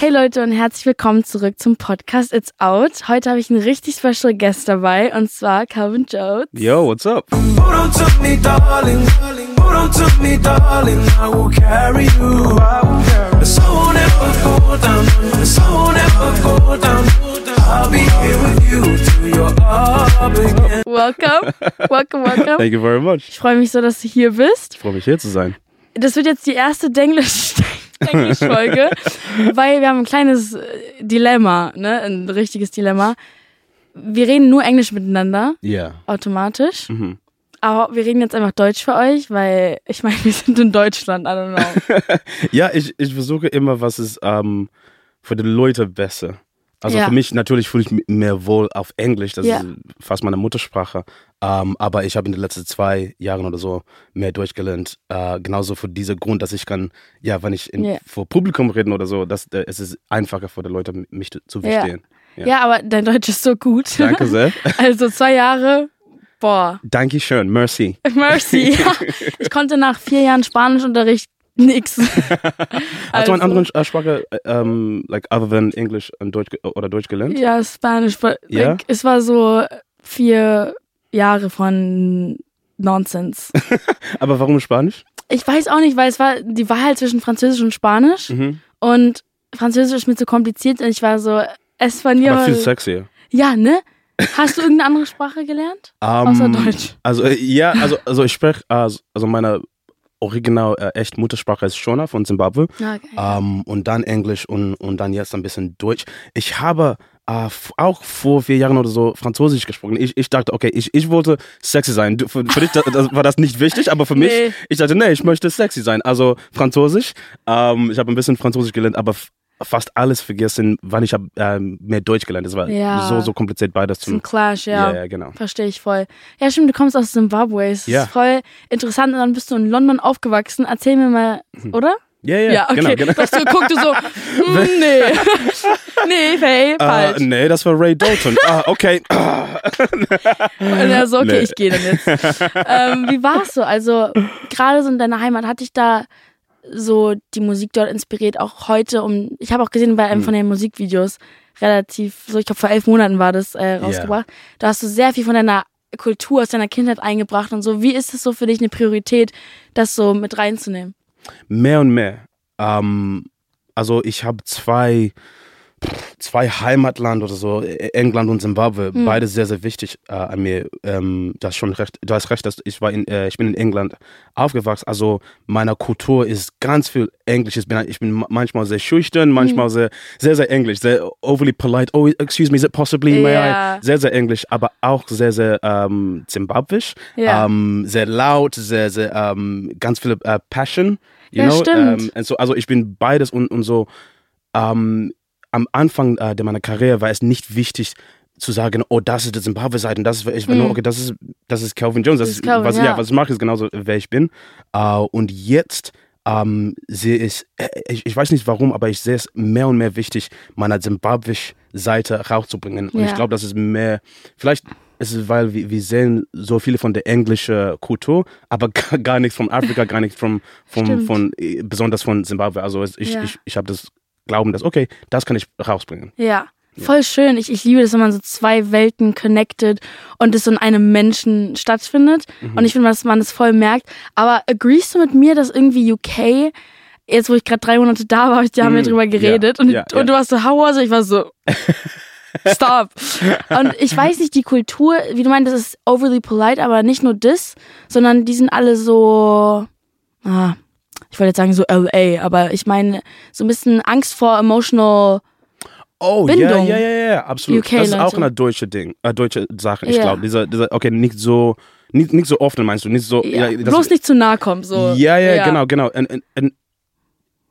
Hey Leute und herzlich willkommen zurück zum Podcast It's Out. Heute habe ich einen richtig special Guest dabei und zwar Calvin Jones. Yo, what's up? Welcome, welcome, welcome. Thank you very much. Ich freue mich so, dass du hier bist. Ich freue mich hier zu sein. Das wird jetzt die erste Denglisch Denglisch-Folge, weil wir haben ein kleines äh, Dilemma, ne? Ein richtiges Dilemma. Wir reden nur Englisch miteinander, Ja. automatisch. Mhm. Aber wir reden jetzt einfach Deutsch für euch, weil ich meine, wir sind in Deutschland, I don't know. Ja, ich, ich versuche immer, was ist ähm, für die Leute besser. Also Ja. für mich natürlich fühle ich mich mehr wohl auf Englisch, das Ja. ist fast meine Muttersprache. Ähm, aber ich habe in den letzten zwei Jahren oder so mehr Deutsch gelernt. Äh, genauso für diesen Grund, dass ich kann, ja, wenn ich in, Ja. vor Publikum reden oder so, dass, äh, es ist einfacher für die Leute, mich zu Ja. verstehen. Ja. Ja, aber dein Deutsch ist so gut. Danke sehr. Also zwei Jahre, boah, Dankeschön, merci. mercy. Ja, ich konnte nach vier Jahren Spanischunterricht nix. Hast du eine andere äh, Sprache, äh, ähm, like other than English und Deutsch oder Deutsch gelernt? Ja, Spanisch. but, Ja? Like, es war so vier Jahre von Nonsense. Aber warum Spanisch? Ich weiß auch nicht, weil es war die Wahl zwischen Französisch und Spanisch. Mhm. Und Französisch ist mir zu kompliziert und ich war so, Espanol. Aber viel sexier. Ja, ne? Hast du irgendeine andere Sprache gelernt? Außer Ähm, Deutsch. Also äh, ja, also also ich spreche also, also meine original äh, echt Muttersprache ist Shona von Zimbabwe Okay. ähm, und dann Englisch und und dann jetzt ein bisschen Deutsch. Ich habe äh, auch vor vier Jahren oder so Französisch gesprochen. Ich, ich dachte, okay, ich, ich wollte sexy sein. Du- Für, für dich das, das war das nicht wichtig, aber für mich, Nee. ich dachte, nee, ich möchte sexy sein. Also Französisch. Ähm, ich habe ein bisschen Französisch gelernt, aber fast alles vergessen, wann ich habe ähm, mehr Deutsch gelernt. Das war Ja. so so kompliziert beides Zum zum. Clash, ja. Ja, ja, genau. Verstehe ich voll. Ja, stimmt, du kommst aus Zimbabwe. Es Ja. ist voll interessant und dann bist du in London aufgewachsen. Erzähl mir mal, oder? Ja, ja, Ja, okay. genau, genau. Du hast so geguckt, du so, hm, nee. nee, Faye, falsch. Äh, nee, das war Ray Dalton. ah, okay. Und er so, okay, Nee. ich gehe dann jetzt. ähm, wie war's so? Also, gerade so in deiner Heimat, hatte ich da so die Musik dort inspiriert, auch heute, um, ich habe auch gesehen bei Hm. einem von den Musikvideos, relativ, so ich glaube vor elf Monaten war das äh, rausgebracht, da hast du sehr viel von deiner Kultur aus deiner Kindheit eingebracht und so. Wie ist es so für dich eine Priorität, das so mit reinzunehmen? Mehr und mehr. Ähm, also ich habe zwei, zwei Heimatland oder so, äh, England und Zimbabwe, Hm. beide sehr, sehr wichtig äh, an mir. Ähm, das schon recht, du hast recht, dass ich war in, äh, ich bin in England aufgewachsen. Also meine Kultur ist ganz viel Englisch. Ich bin, ich bin ma- manchmal sehr schüchtern, manchmal Hm. sehr, sehr, sehr Englisch, sehr overly polite. Oh, excuse me, is it possibly, may Ja. I? Sehr, sehr Englisch, aber auch sehr, sehr ähm, zimbabwisch. Ja. Ähm, sehr laut, sehr, sehr, ähm, ganz viel äh, Passion. You Ja, know? stimmt. Ähm, so, also ich bin beides und, und so. Ähm, am Anfang äh, der meiner Karriere war es nicht wichtig zu sagen, oh, das ist die Zimbabwe-Seite und das ist, ich war nur, okay, das ist, das ist Calvin Jones, das, Das ist Calvin, was, ja. ja. was ich mache, ist genauso, wer ich bin. Äh, und jetzt ähm, sehe ich, äh, ich, ich weiß nicht warum, aber ich sehe es mehr und mehr wichtig, meine Zimbabwisch-Seite rauszubringen. Und Ja. ich glaube, das ist mehr, vielleicht ist es, weil wir, wir sehen so viele von der englischen Kultur, aber gar, gar nichts von Afrika, gar nichts von, von, Stimmt. von, äh, besonders von Zimbabwe. Also ich, Ja. ich, ich habe das Glauben, dass, okay, das kann ich rausbringen. Ja. Voll schön. Ich, ich liebe das, wenn man so zwei Welten connected und es so in einem Menschen stattfindet. Mhm. Und ich finde, dass man das voll merkt. Aber agreest du mit mir, dass irgendwie UK, jetzt wo ich gerade drei Monate da war, da haben wir Mhm. drüber geredet Ja, und, ja, und ja. du warst so, how was it? Ich war so, stop. und ich weiß nicht, die Kultur, wie du meinst, das ist overly polite, aber nicht nur das, sondern die sind alle so, ah, ich wollte jetzt sagen so LA, aber ich meine so ein bisschen Angst vor emotional Oh, ja, Bindung. ja, ja, ja, absolut. UK das ist auch Leute. eine deutsche Ding, äh, deutsche Sache, ich Ja. glaube. Dieser, dieser, okay, nicht so, nicht, nicht so oft, meinst du, nicht so. Ja, das- bloß nicht zu nahe kommen. So. Ja, ja, genau, genau. Und, und, und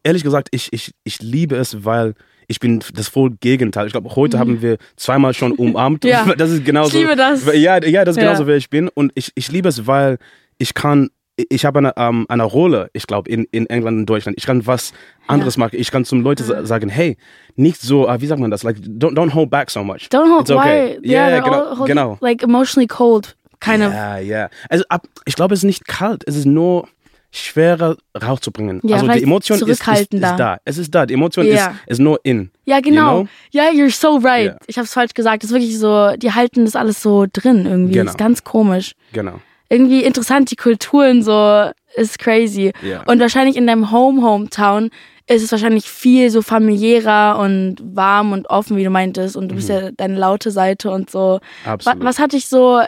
ehrlich gesagt, ich, ich, ich liebe es, weil ich bin das voll Gegenteil. Ich glaube, heute haben wir zweimal schon umarmt. Mhm. Ja. Das ist genauso. Ich liebe das. Ja, ja das ist Ja. genauso, wer ich bin. Und ich, ich liebe es, weil ich kann, ich habe eine, ähm, eine Rolle, ich glaube, in, in England und Deutschland. Ich kann was anderes machen. Ich kann zum Leuten sa- sagen, hey, nicht so, äh, wie sagt man das? Like, don't, don't hold back so much. Don't hold It's okay. Ja, yeah, ja, all genau. hold- genau. Like emotionally cold, kind of. Ja, ja. Also ab, ich glaube, es ist nicht kalt. Es ist nur, schwerer rauszubringen. Ja, also die Emotion ist, ist, ist da. Es ist da. Die Emotion Ja. ist, ist nur in. Ja, genau. You know? Ja, you're so right. Ja. Ich habe es falsch gesagt. Das ist wirklich so, die halten das alles so drin irgendwie. Genau. Das ist ganz komisch. Genau. Irgendwie interessant, die Kulturen so, ist crazy. Ja. Und wahrscheinlich in deinem Home, Hometown ist es wahrscheinlich viel so familiärer und warm und offen, wie du meintest. Und du bist ja deine laute Seite und so. Mhm. Absolut. Was, was hat dich so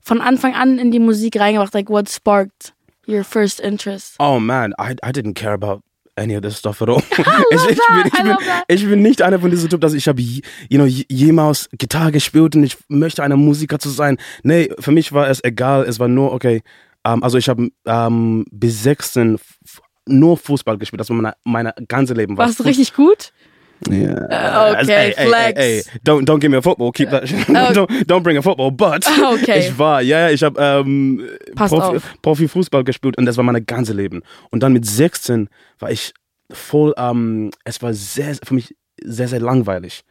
von Anfang an in die Musik reingebracht? Like, what sparked your first interest? Oh man, I, I didn't care about any of this stuff at all. love ich, ich, bin, ich, ich nicht einer von diesen Typen, dass ich habe, you know, je- jemals Gitarre gespielt und ich möchte einer Musiker zu sein. Nee, für mich war es egal. Es war nur, okay, ähm, also ich habe ähm, bis 16 f- nur Fußball gespielt. Das war meine, meine ganze Leben. war Warst du richtig gut? Yeah. Okay, Hey, hey, flex. Hey, hey, don't don't give me a football. Keep that. shit. don't don't bring a football. But Okay. ich war, ja, ich habe ähm, Profi, auf. Profifußball gespielt und das war mein ganze Leben. Und dann mit 16 war ich voll, ähm, es war sehr, für mich sehr, sehr langweilig.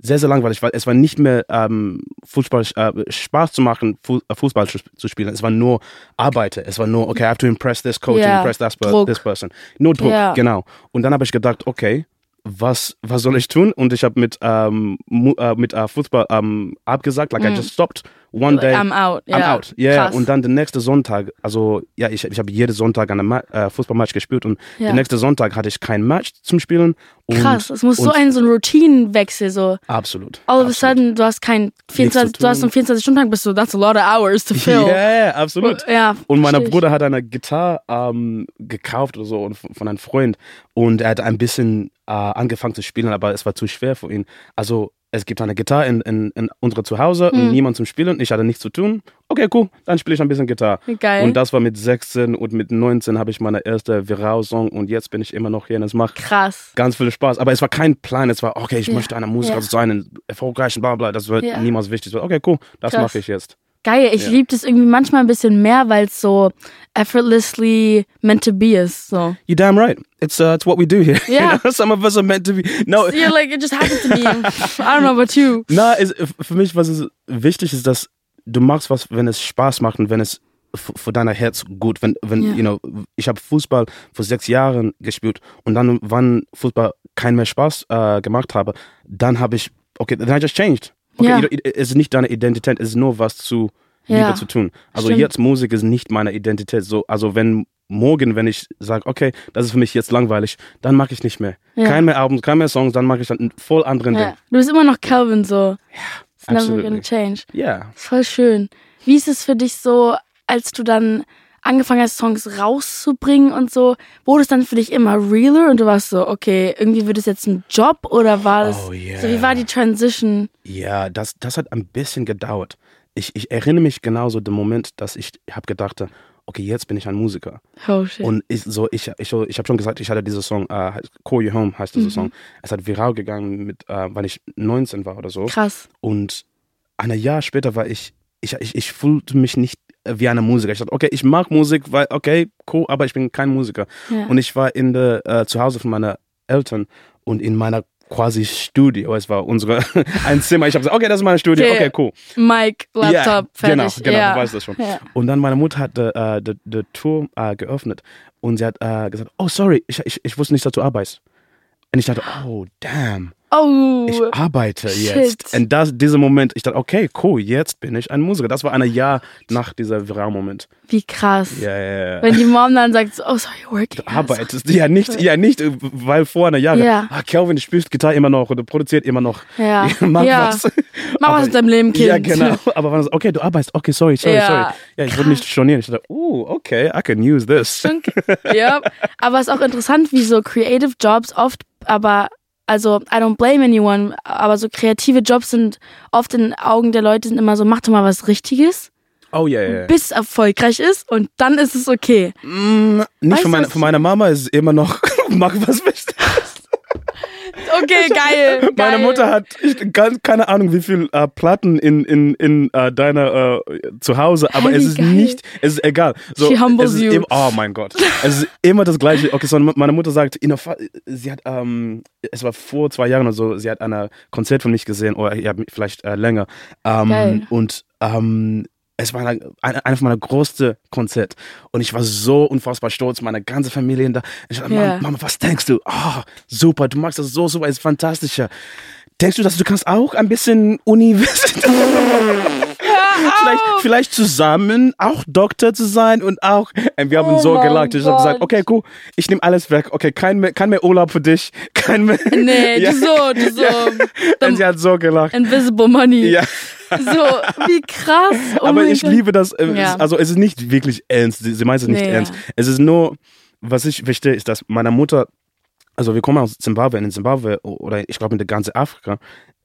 Sehr, sehr langweilig, weil es war nicht mehr ähm, Fußball, äh, Spaß zu machen, äh, Fußball zu, spielen. Es war nur Arbeiter. Es war nur, okay, I have to impress this coach and impress Druck. this person. Nur Druck, Ja. genau. Und dann habe ich gedacht, okay, was, was soll ich tun? Und ich habe mit, ähm, äh, mit äh, Fußball ähm, abgesagt, like I just stopped one day. I'm out. I'm ja. out. Ja, Krass. und dann der nächste Sonntag, also ja, ich, ich habe jeden Sonntag einen Ma äh, Fußballmatch gespielt und Ja. der nächste Sonntag hatte ich kein Match zum Spielen. Und, Krass, es muss so und- ein, so ein Routinenwechsel, so Absolut. all of a sudden, du hast kein 24, zu du hast tun. um 24 Stunden Tag bist du, that's a lot of hours to fill. Ja, ja, absolut. Ja, Und mein. Bruder hat eine Gitarre ähm, gekauft oder so und von von einem Freund und er hat ein bisschen äh, angefangen zu spielen, aber es war zu schwer für ihn. Also es gibt eine Gitarre in, in, in unserem Zuhause Hm. und niemand zum Spielen. Ich hatte nichts zu tun. Okay, cool, dann spiele ich ein bisschen Gitarre. Geil. Und das war mit 16 und mit 19 habe ich meine erste Viral-Song und jetzt bin ich immer noch hier und es macht Krass. ganz viel Spaß. Aber es war kein Plan, es war, okay, ich Ja, möchte einer Musiker ja. sein, und erfolgreich und bla bla, das wird Ja. niemals wichtig. War, Okay, cool, das mache ich jetzt. Geil, ich Ja. liebe das irgendwie manchmal ein bisschen mehr, weil es so effortlessly meant to be ist. So. You're damn right. It's uh, it's what we do here. You Yeah. know, Some of us are meant to be. No, You're like, it just happened to me. I don't know about you. na, ist, für mich, was ist wichtig ist, dass du machst was, wenn es Spaß macht und wenn es für dein Herz gut, wenn, wenn, Ja. you know, ich habe Fußball vor sechs Jahren gespielt und dann, wann Fußball keinen mehr Spaß äh, gemacht habe, dann habe ich, okay, then I just changed. Okay, Ja. es ist nicht deine Identität, es ist nur was zu Ja. Liebe zu tun. Also Stimmt. jetzt Musik ist nicht meine Identität. So, also wenn morgen, wenn ich sage, okay, das ist für mich jetzt langweilig, dann mache ich nicht mehr. Ja. Kein mehr Albums, kein mehr Songs, dann mache ich dann einen voll anderen Ja. Ding. Du bist immer noch Calvin so. It's never gonna change. Ja. Voll schön. Wie ist es für dich so, als du dann angefangen hast, Songs rauszubringen und so, wurde es dann für dich immer realer und du warst so, okay, irgendwie wird es jetzt ein Job oder war das, Oh, yeah. so wie war die Transition? Ja, das, das hat ein bisschen gedauert. Ich, ich erinnere mich genauso den Moment, dass ich habe gedacht, okay, jetzt bin ich ein Musiker. Oh shit. Und ich, so, ich, ich, so, ich habe schon gesagt, ich hatte diesen Song, heißt Call You Home heißt Mhm. dieser Song. Es hat viral gegangen, mit, äh, weil ich 19 war oder so. Krass. Und ein Jahr später war ich, ich, ich, ich fühlte mich nicht wie eine Musiker. Ich dachte, okay, ich mag Musik, weil, okay, cool, aber ich bin kein Musiker. Ja. Und ich war in der, äh, zu Hause von meinen Eltern und in meiner quasi Studio, es war unsere, ein Zimmer. Ich habe gesagt, okay, das ist mein Studio, Okay. cool. Mic, Laptop, fertig. Genau, genau, ja. du weißt das schon. Ja. Und dann meine Mutter hat die äh, die- die Tür äh, geöffnet und sie hat äh, gesagt, oh sorry, ich, ich, ich wusste nicht, dass du arbeitest. Und ich dachte, oh damn, Oh, ich arbeite shit. jetzt. Und das, dieser Moment, ich dachte, okay, cool, jetzt bin ich ein Musiker. Das war ein Jahr nach dieser Viral-Moment. wie krass. Ja, ja, ja. Wenn die Mom dann sagt, oh, sorry, working. Du arbeitest. Ja, nicht, ja, nicht, äh, weil vor einer Jahr, Ja. ah, Kelvin, du spielst Gitarre immer noch oder produziert immer noch. Ja. Mach Ja. was. Mach was aus deinem Leben, Kind. Ja, genau. Aber wenn es, okay, du arbeitest, okay, sorry, sorry, Ja, sorry. Ja, ich wollte nicht stornieren. Ich dachte, oh, okay, I can use this. ja. Aber es ist auch interessant, wie so creative Jobs oft, aber also I don't blame anyone, aber so kreative Jobs sind oft in Augen der Leute sind immer so, mach doch mal was Richtiges, Oh, ja, ja, ja. bis es erfolgreich ist und dann ist es okay. Mm, nicht Weißt von, meiner, von meiner Mama ist es immer noch, mach was willst. Okay, geil. Meine geil. Mutter hat ich, keine Ahnung, wie viel äh, Platten in, in, in äh, deiner äh, Zuhause, aber Hey, es ist geil. nicht, es ist egal. So, She humbles es ist you. Immer, oh mein Gott. Es ist immer das Gleiche. Okay, so meine Mutter sagt, in der Fa sie hat, ähm, es war vor zwei Jahren oder so, sie hat ein Konzert von mich gesehen, oder ja, vielleicht äh, länger. Ähm, und ähm, es war eine, eine, einer meiner größten Konzerte. Und ich war so unfassbar stolz, meine ganze Familie da. Ich dachte, Ja. Mama, was denkst du? Oh, super, du magst das so super, es ist fantastisch. Denkst du, dass du kannst auch ein bisschen Universität? vielleicht, vielleicht zusammen auch Doktor zu sein und auch. Und wir haben Oh so gelacht. Ich habe gesagt, okay, cool, ich nehme alles weg. Okay, kein mehr, kein mehr Urlaub für dich. Kein mehr. Nee, Ja. du so, du so. Und sie hat so gelacht. Invisible Money. Ja. So, wie krass. Oh Aber ich Gott. liebe das. äh, Ja. Also es ist nicht wirklich ernst. Sie, sie meint es nicht Nee, ernst. ja. Es ist nur, was ich verstehe, ist, dass meine Mutter, also wir kommen aus Zimbabwe, in Zimbabwe oder ich glaube in der ganzen Afrika,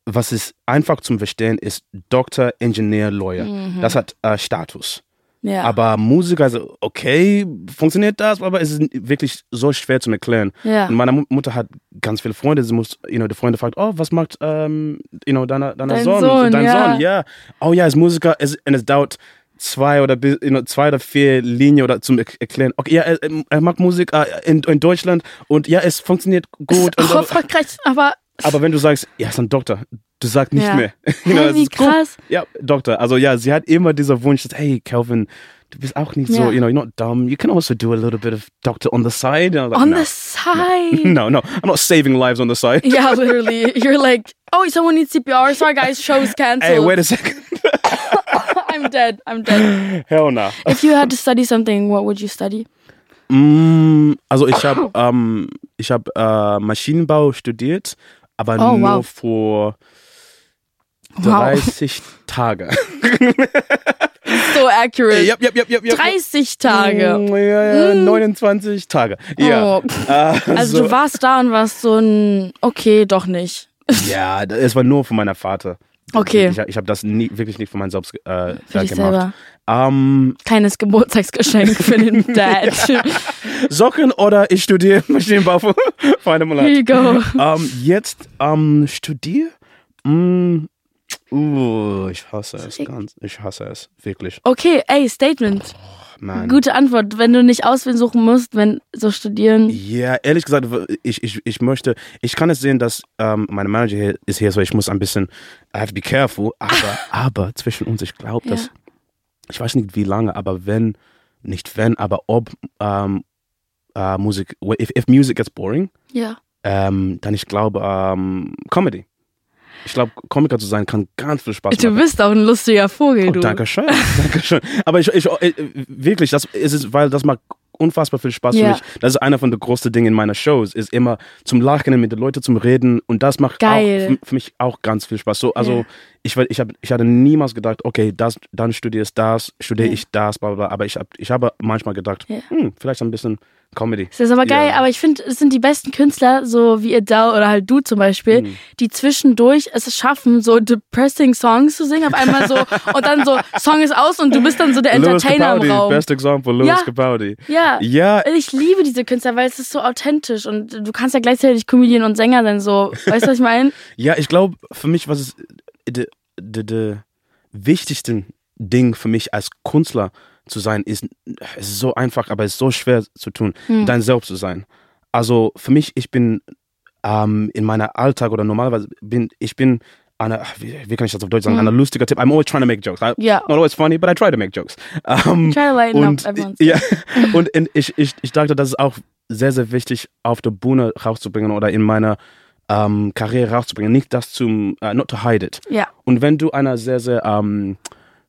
was ist einfach zum Verstehen ist Doktor, Ingenieur, Lawyer. Das hat äh, Status. Mhm. Ja. Aber Musiker, also okay, funktioniert das, aber es ist wirklich so schwer zu erklären. Ja. Und meine Mu- Mutter hat ganz viele Freunde. Sie muss, you know, die Freunde fragt, oh, was macht, ähm, you know, deiner, deiner Dein Sohn, Sohn, dein ja. Sohn, ja. Oh ja, ist Musiker, es, und es dauert zwei oder you know, zwei oder vier Linien oder zum er- erklären. Okay, ja, er, er macht Musik äh, in, in Deutschland und ja, es funktioniert gut. Und, oh, Frankreich, aber aber wenn du sagst, ja, ist ein Doktor, du sagst nicht Ja. mehr. Know, Hä, es wie ist cool. krass. Ja, Doktor. Also ja, sie hat immer dieser Wunsch, dass, hey, Calvin, du bist auch nicht so, Ja. you know, you're not dumb. You can also do a little bit of Doctor on the side. Like, on no. the side. No, no, I'm not saving lives on the side. yeah, literally. You're like, oh, someone needs CPR. Sorry, guys, show's cancelled. Hey, wait a second. I'm dead. I'm dead. Hell no. If you had to study something, what would you study? Mm, also ich habe ähm, ich hab, äh, Maschinenbau studiert, aber Oh, nur wow. vor Wow. 30 Tage. So accurate. yep, yep, yep, yep, yep. 30 Tage. Mm, Ja, ja, 29 Tage. Ja. Oh. Äh, Also du warst da und warst so ein, okay, doch nicht. Ja, es war nur von meiner Vater. Okay. Ich, ich habe das nie, wirklich nicht von meinem selbst äh, Für gemacht. Ähm, Kleines Geburtstagsgeschenk für den Dad. Socken oder ich studiere Maschinenbau für, für einen Monat. Here you go. Ähm, jetzt ähm, studiere? Mm, uh, ich hasse es ganz. Ich hasse es. Wirklich. Okay, ey, Statement. Man. Gute Antwort. Wenn du nicht auswählen suchen musst, wenn so studieren. Ja, ehrlich gesagt, ich, ich, ich möchte, ich kann es sehen, dass ähm, meine Manager hier ist hier, so ich muss ein bisschen, I have to be careful, aber, aber zwischen uns, ich glaube, dass, Ja. ich weiß nicht wie lange, aber wenn, nicht wenn, aber ob ähm, äh, Musik, if, if music gets boring, Ja. ähm, dann ich glaube, ähm, Comedy. Ich glaube, Komiker zu sein kann ganz viel Spaß Du machen. bist auch ein lustiger Vogel, Oh, du. danke schön, danke schön. Aber ich, ich äh, wirklich, das ist es, weil das macht unfassbar viel Spaß Ja. für mich. Das ist einer von den größten Dingen in meiner Shows, ist immer zum Lachen mit den Leuten zum Reden und das macht Geil. auch für, mich auch ganz viel Spaß. So, also Ja. ich, ich, hab, ich hatte niemals gedacht, okay, das, dann studierst das, studiere Ja. ich das, bla bla. bla. Aber ich habe ich habe manchmal gedacht, hm, vielleicht ein bisschen Comedy. Das ist aber geil, Ja. aber ich finde, es sind die besten Künstler, so wie Adele oder halt du zum Beispiel, Mhm. die zwischendurch es schaffen, so depressing Songs zu singen, auf einmal so und dann so, Song ist aus und du bist dann so der Entertainer im Capaldi, Raum. best example, Louis Ja. Capaldi. Ja. Ja, Ich liebe diese Künstler, weil es ist so authentisch und du kannst ja gleichzeitig Comedian und Sänger sein, so. Weißt du, was ich meine? Ja, ich glaube, für mich, was ist der de, de wichtigste Ding für mich als Künstler zu sein, ist, ist so einfach, aber es ist so schwer zu tun, Hm. dein Selbst zu sein. Also für mich, ich bin ähm, in meiner Alltag oder normalerweise bin ich bin eine, wie, wie kann ich das auf Deutsch sagen, Hm. eine lustige Typ. I'm always trying to make jokes. I, Ja. Not always funny, but I try to make jokes. Ähm, Try to lighten und, up everyone's ja, und in, ich, ich, ich dachte, das ist auch sehr, sehr wichtig, auf der Bühne rauszubringen oder in meiner ähm, Karriere rauszubringen. Nicht das zum, uh, not to hide it. Ja. Und wenn du einer sehr, sehr ähm,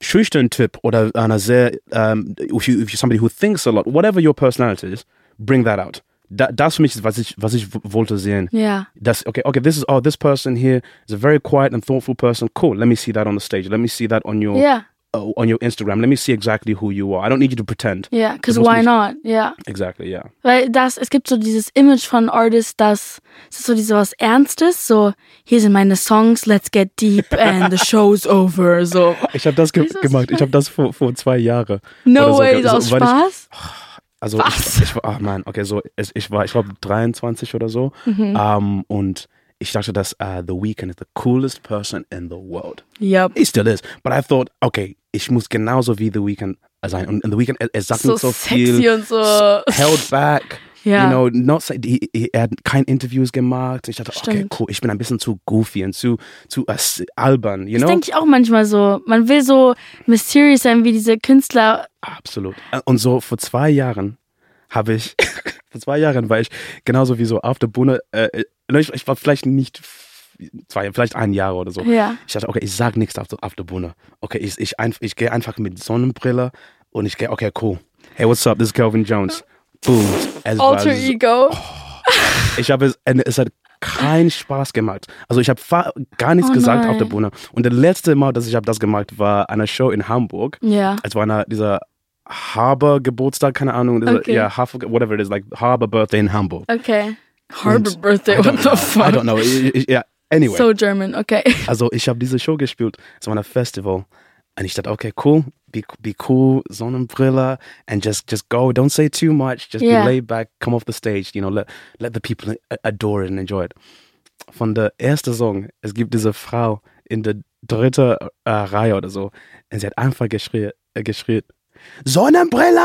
schüchtern Typ oder einer sehr, ähm, if, you, if you're somebody who thinks a lot, whatever your personality is, bring that out. Da, das für mich ist, was ich, was ich wollte sehen. Ja. Das, okay, okay, this is, oh, this person here is a very quiet and thoughtful person. Cool, let me see that on the stage. Let me see that on your, Ja. Uh, on your Instagram. Let me see exactly who you are. I don't need you to pretend. Ja. Because why nicht- not? Ja. Exactly, yeah. Weil das, es gibt so dieses Image von Artists, das es ist so dieses was Ernstes, so hier sind meine Songs, let's get deep and the show's over, so. Ich habe das ge was gemacht. ich Ich habe das vor, vor zwei Jahren. No so, way, so so, aus weil ich- Spaß? Also Was? ich, ich war, ach man, okay, so ich, ich war, ich glaube 23 oder so. Mhm. Ähm, und ich dachte, dass uh, The Weeknd is the coolest person in the world. Yep. He still is. But I thought, okay, ich muss genauso wie The Weeknd sein. Und, und The Weeknd, er, er sagt So nicht so sexy viel. und so. Held back. Ja. You know, not say, he, he, er hat kein Interviews gemacht. Ich dachte, okay, Stimmt. cool, ich bin ein bisschen zu goofy und zu, zu äh, albern, you Das know? denke ich auch manchmal so. Man will so mysterious sein wie diese Künstler. Absolut. Äh, Und so vor zwei Jahren habe ich, vor zwei Jahren war ich genauso wie so auf der Bühne, äh, äh, ich, war vielleicht nicht zwei, vielleicht ein Jahr oder so. Ja. Ich dachte, okay, ich sag nichts auf, der- auf der Bühne. Okay, ich, ich, einf- ich gehe einfach mit Sonnenbrille und ich gehe, okay, cool. Hey, what's up? This is Calvin Jones. Boom. Es Alter so- Ego. Ich habe es, es hat keinen Spaß gemacht. Also ich habe gar nichts Oh gesagt auf der nein. Bühne. Und das letzte Mal, dass ich habe das gemacht, war einer Show in Hamburg. Ja. Es war einer dieser Haber Geburtstag, keine Ahnung, dieser, Okay. ja, Hafer, whatever it is, like Haber Birthday in Hamburg. Okay. Harbor Und Birthday, what the fuck? I don't know. Ich, ja, anyway. So German, okay. also ich habe diese Show gespielt, es war ein Festival. Und ich dachte, okay, cool, be, be cool, Sonnenbrille, and just just go. Don't say too much. Just Yeah. be laid back, come off the stage, you know, let, let the people adore it and enjoy it. Von der ersten Song, es gibt diese Frau in der dritten äh, Reihe oder so, und sie hat einfach geschrien, äh, geschrien Sonnenbrille!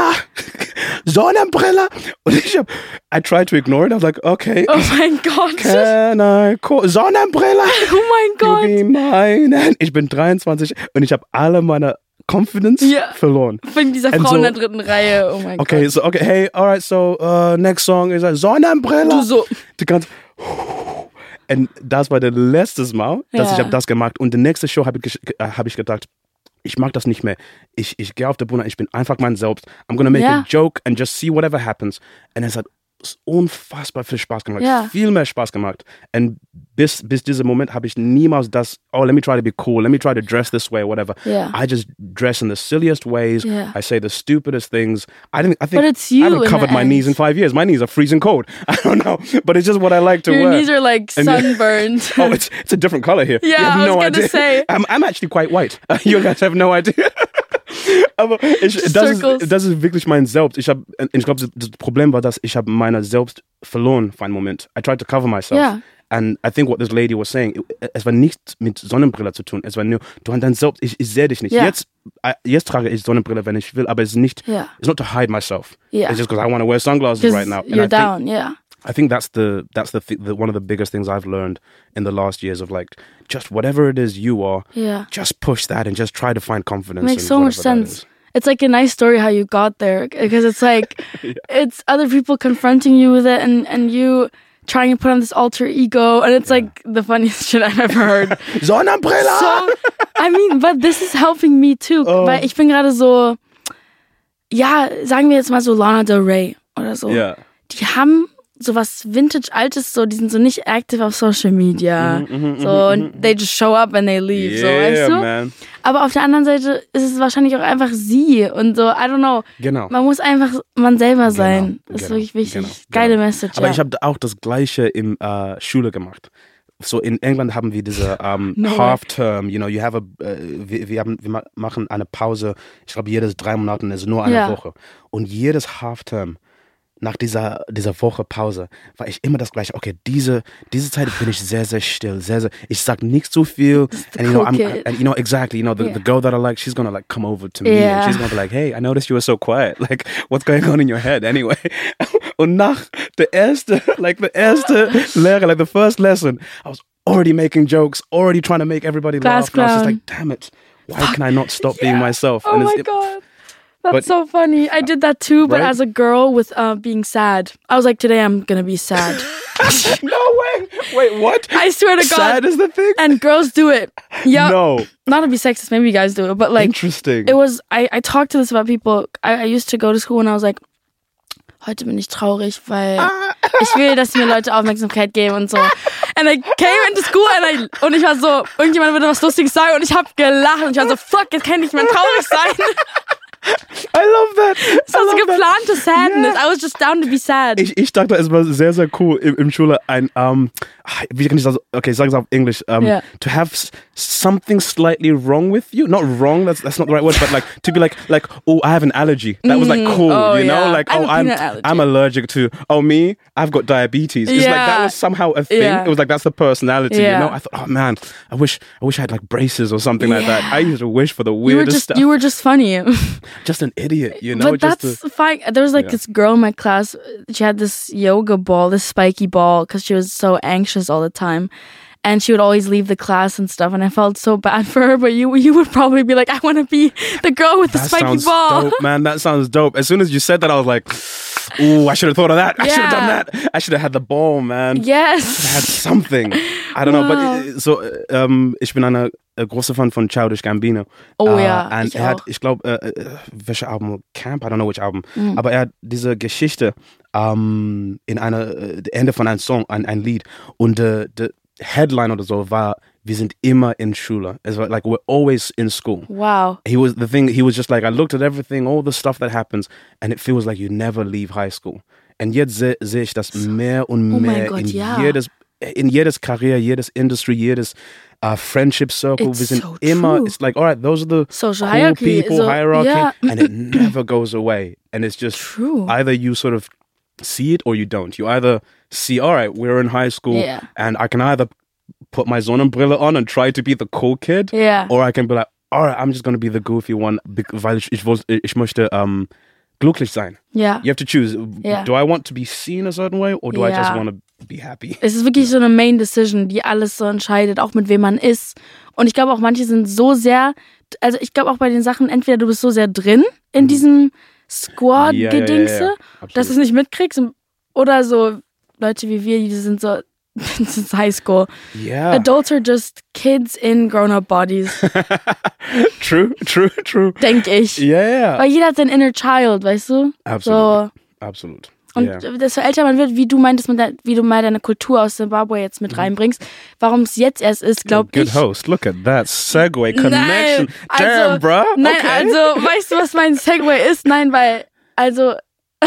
Sonnenbrille! Und ich hab, I tried to ignore it. I was like, okay, Oh mein Gott. can I call? Sonnenbrille! Oh mein Gott. Ich bin 23 und ich habe alle meine Confidence Ja. verloren. Von dieser Frau in so- der dritten Reihe. Oh mein Okay, Gott. so okay, hey, alright, so uh, next song is uh, Sonnenbrille. Du so. Die ganze und das war das letzte Mal, dass Ja. ich habe das gemacht und die nächste Show habe ich, äh, hab ich gedacht, ich mag das nicht mehr. Ich, ich gehe auf der Bühne, ich bin einfach mein Selbst. I'm gonna make Ja. a joke and just see whatever happens. Und es hat unfassbar viel Spaß gemacht. Ja. Viel mehr Spaß gemacht. Und bis, bis dieser Moment habe ich niemals das, oh, let me try to be cool, let me try to dress this way, whatever. Ja. I just dress in the silliest ways. Yeah. I say the stupidest things. I didn't. I think But it's you I haven't covered my knees in five years. My knees are freezing cold. I don't know, but it's just what I like to Your wear. knees are like And- sunburned. Oh, it's it's a different color here. you Yeah, have I was no gonna idea. say. I'm I'm actually quite white. You guys have no idea. Aber ich, das, ist, das ist wirklich mein Selbst. Ich habe, ich glaube, das, Problem war, dass ich habe meine Selbst verloren für einen Moment. I tried to cover myself. Ja. And I think what this lady was saying, es war nichts mit Sonnenbrille zu tun. Es war nur, du hast dein Selbst, ich, ich sehe dich nicht. Ja. Jetzt, äh, jetzt trage ich Sonnenbrille, wenn ich will, aber es ist nicht, Ja. it's not to hide myself. Ja. It's just because I want to wear sunglasses 'Cause right now. You're think- down, yeah. I think that's the that's the, th- the one of the biggest things I've learned in the last years of like just whatever it is you are, Yeah. just push that and just try to find confidence. It makes so much sense. It's like a nice story how you got there because it's like it's other people confronting you with it and and you trying to put on this alter ego and it's like the funniest shit I've ever heard. Sonnenbrille. so I mean, but this is helping me too, Oh. weil ich bin gerade so ja, sagen wir jetzt mal so Lana Del Rey oder so. yeah. Die haben sowas Vintage Altes so, die sind so nicht active auf Social Media. Mhm, so und they just show up when they leave, so weißt du? man. Aber auf der anderen Seite ist es wahrscheinlich auch einfach sie und so, I don't know. Genau. Man muss einfach man selber sein. das ist genau, wirklich wichtig. genau, Geile genau. Message. Aber ja. ich habe auch das Gleiche in äh, Schule gemacht. So in England haben wir diese ähm, No way. Half-Term, you know, you have a, äh, wir, wir, haben, wir ma- machen eine Pause, ich glaube jedes drei Monaten ist nur eine Ja. Woche. Und jedes Half-Term, nach dieser, dieser Woche Pause, war ich immer das Gleiche. Okay, diese, diese Zeit bin ich sehr, sehr still, sehr, sehr, ich sag nicht so viel. And you know, I'm, and you know, exactly, you know, the, Yeah. the girl that I like, she's gonna like come over to me Yeah. and she's gonna be like, hey, I noticed you were so quiet. Like, what's going on in your head anyway? Und nach der erste, like the erste Lehre, like the first lesson, I was already making jokes, already trying to make everybody Class laugh. And I was just clown. like, damn it, why can I not stop being myself? Oh And my god. That's but- so funny. I did that too, but Right? as a girl with uh, being sad. I was like, today I'm gonna be sad. no way. Wait, what? I swear to God. Sad is the thing? and girls do it. Yeah. No. Not to be sexist, maybe you guys do it, but like Interesting. it was I, I talked to this about people. I, I used to go to school and I was like, heute bin ich traurig, weil ich will, dass mir Leute Aufmerksamkeit geben und so. And I came into school and I, und ich war so, irgendjemand würde was Lustiges sagen und ich habe gelacht und ich war so, fuck, jetzt kann ich nicht mehr traurig sein. I love that. So geplante Sadness. I was just down to be sad. Ich, ich dachte, es war sehr, sehr cool im, im Schule ein, um, wie kann ich das, okay, ich sage es auf Englisch, um, Yeah. to have something slightly wrong with you. Not wrong, that's, that's not the right word, but like, to be like, like, oh, I have an allergy. That was like mm. cool, Oh, you know? yeah. Like, oh, I'm, allergy. I'm allergic to, oh, me, I've got diabetes. It's like, that was somehow a thing. Yeah. It was like, that's the personality, you Yeah. know? I thought, oh man, I wish, I wish I had like braces or something like that. I used to wish for the you were weirdest just stuff. you were just funny. just an idiot, you know. but just that's fine. There was like Yeah. this girl in my class. She had this yoga ball, this spiky ball, because she was so anxious all the time, and she would always leave the class and stuff. And I felt so bad for her. But you, you would probably be like, I want to be the girl with the that spiky sounds ball. dope, man. That sounds dope. As soon as you said that, I was like, "Ooh, I should have thought of that. I should have done that. I should have had the ball, man. I had something. I don't know, but äh, so, äh, ähm, ich bin eine äh, große Fan von Childish Gambino. Oh Äh, ja, und er hat, ich glaube, äh, äh, welche Album? Camp? I don't know which album. Mhm. Aber er hat diese Geschichte ähm, in einer äh, Ende von einem Song, ein, ein Lied. Und äh, the Headline oder so war, wir sind immer in Schule. It's like, we're always in school. Wow. He was the thing. He was just like I looked at everything, all the stuff that happens, and it feels like you never leave high school. And jetzt sehe seh ich das mehr und Oh mehr Gott, in ja. jedes, in jedes Karriere, jedes Industry, jedes uh, friendship circle. It's wir sind so immer. true. It's like all right, those are the Social cool hierarchy, people, so- hierarchy, yeah. and it never goes away. And it's just True. either you sort of see it or you don't. You either see, all right, we're in high school, Yeah. and I can either put my Sonnenbrille on and try to be the cool kid, Yeah. or I can be like, all right, I'm just gonna be the goofy one, weil ich, ich, ich möchte um, glücklich sein. Ja. You have to choose. Yeah. Do I want to be seen a certain way, or do I just Yeah. want to be happy? Es ist wirklich so eine Main Decision, die alles so entscheidet, auch mit wem man ist. Und ich glaube auch, manche sind so sehr, also ich glaube auch bei den Sachen, entweder du bist so sehr drin in diesem Ja, ja, ja, ja, Squad-Gedingse, ja. dass du es nicht mitkriegst. Oder so Leute wie wir, die sind so, das ist Highschool. Yeah. Adults are just kids in grown-up bodies, true, true, true. denke ich. Yeah. Weil jeder hat sein inner child, weißt du? Absolut. So. Absolut. Und yeah. desto älter man wird, wie du meintest, wie du mal deine Kultur aus Zimbabwe jetzt mit reinbringst, warum es jetzt erst ist, glaube Mhm. Good ich. host. Look at that segue connection. Nein, also, Damn, bruh. Nein, okay. also, weißt du, was mein Segway ist? Nein, weil, also,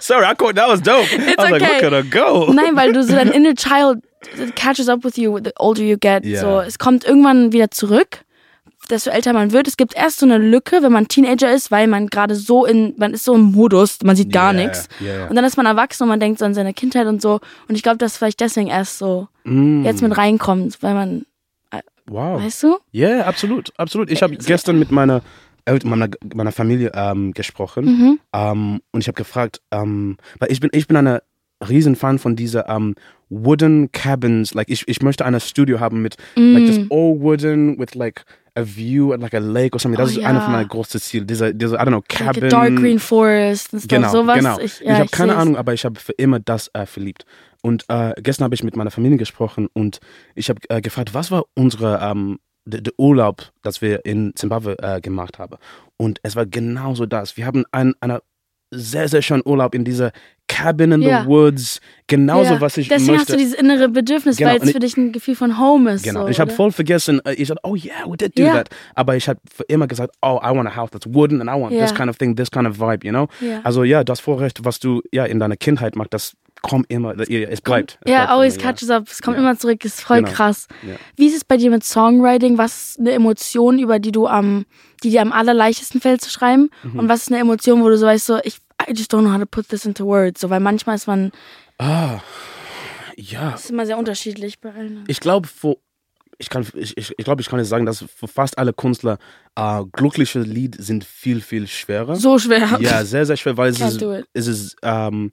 Sorry, I thought that was dope. I was like, okay. look at her go. nein, weil du so dein inner child catches up with you the older you get. Ja. So, es kommt irgendwann wieder zurück, desto älter man wird. Es gibt erst so eine Lücke, wenn man Teenager ist, weil man gerade so in, man ist so im Modus, man sieht gar Yeah, nichts. yeah. Und dann ist man erwachsen und man denkt so an seine Kindheit und so. Und ich glaube, dass vielleicht deswegen erst so Mm. jetzt mit reinkommt, weil man, Wow. weißt du? Ja, absolut, absolut. Ich habe gestern mit meiner, meiner, meiner Familie ähm, gesprochen Mhm. ähm, und ich habe gefragt, ähm, weil ich bin, ich bin eine Riesenfan von dieser ähm, wooden cabins. Like ich, ich möchte ein Studio haben mit like Mm. just all wooden with like a view at like a lake or something. Das Oh, ist einer von ja. meinen großen Zielen. Dieser, dieser, I don't know, Like cabin. a dark green forest und Genau, sowas. genau. Ich, Ich, ja, habe keine. Ahnung, aber ich habe für immer das äh, verliebt. Und äh, gestern habe ich mit meiner Familie gesprochen und ich habe äh, gefragt, was war unsere ähm, der der Urlaub, das wir in Zimbabwe äh, gemacht haben. Und es war genauso das. Wir haben ein, eine sehr, sehr schönen Urlaub in dieser Cabin in Ja. the Woods. Genauso, Ja, was ich Deswegen möchte. hast du dieses innere Bedürfnis, Genau, weil es für dich ein Gefühl von Home ist. Genau. So, ich habe voll vergessen, äh, ich sagte, oh yeah, we did do Ja. that. Aber ich habe immer gesagt, oh, I want a house that's wooden and I want this Ja. kind of thing, this kind of vibe, you know? Ja. Also ja, das Vorrecht, was du ja in deiner Kindheit machst, das kommt immer, es bleibt. Es bleibt Ja, always immer, ja. catches up. Es kommt Ja. immer zurück. Ist voll Genau. krass. Ja. Wie ist es bei dir mit Songwriting? Was ist eine Emotion, über die du am, die dir am allerleichtesten fällt zu schreiben? Mhm. Und was ist eine Emotion, wo du so weißt, so, ich, I just don't know how to put this into words. So, weil manchmal ist man, Ah, ja. das ist immer sehr unterschiedlich bei allen. Ich glaube, ich kann, ich, ich, ich glaube, ich kann jetzt sagen, dass für fast alle Künstler äh, glückliche Lied sind viel, viel schwerer. So schwer. Ja, sehr, sehr schwer, weil es Can't ist, do it. es ist, um,